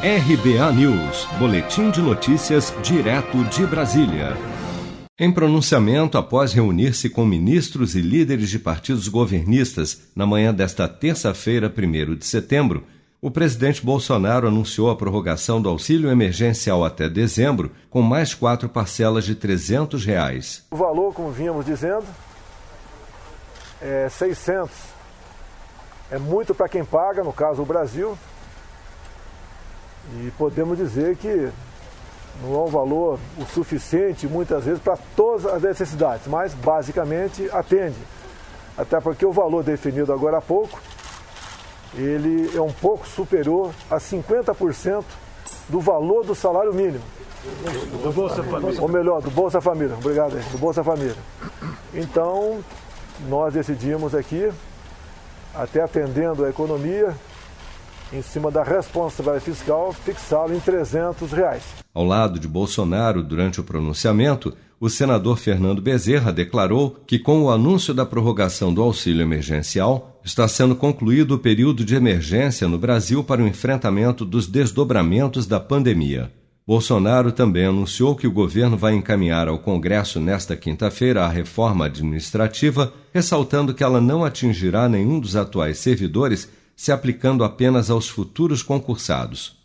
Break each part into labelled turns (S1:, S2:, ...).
S1: RBA News, Boletim de Notícias, direto de Brasília. Em pronunciamento após reunir-se com ministros e líderes de partidos governistas na manhã desta terça-feira, 1 de setembro, o presidente Bolsonaro anunciou a prorrogação do auxílio emergencial até dezembro, com mais quatro parcelas de 300 reais.
S2: O valor, como vínhamos dizendo, é 600. É muito para quem paga, no caso o Brasil, e podemos dizer que não é um valor o suficiente, muitas vezes, para todas as necessidades, mas basicamente atende. Até porque o valor definido agora há pouco, ele é um pouco superior a 50% do valor do salário mínimo.
S3: Do Bolsa Família.
S2: Ou melhor, do Bolsa Família. Obrigado aí, do Bolsa Família. Então, nós decidimos aqui, até atendendo a economia, em cima da responsabilidade fiscal, fixá-lo em 300 reais.
S1: Ao lado de Bolsonaro, durante o pronunciamento, o senador Fernando Bezerra declarou que, com o anúncio da prorrogação do auxílio emergencial, está sendo concluído o período de emergência no Brasil para o enfrentamento dos desdobramentos da pandemia. Bolsonaro também anunciou que o governo vai encaminhar ao Congresso nesta quinta-feira a reforma administrativa, ressaltando que ela não atingirá nenhum dos atuais servidores se aplicando apenas aos futuros concursados.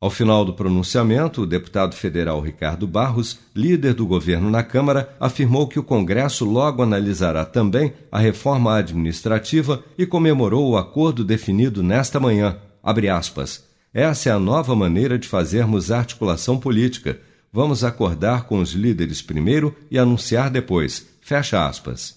S1: Ao final do pronunciamento, o deputado federal Ricardo Barros, líder do governo na Câmara, afirmou que o Congresso logo analisará também a reforma administrativa e comemorou o acordo definido nesta manhã. Aspas, Essa é a nova maneira de fazermos articulação política. Vamos acordar com os líderes primeiro e anunciar depois. Fecha aspas.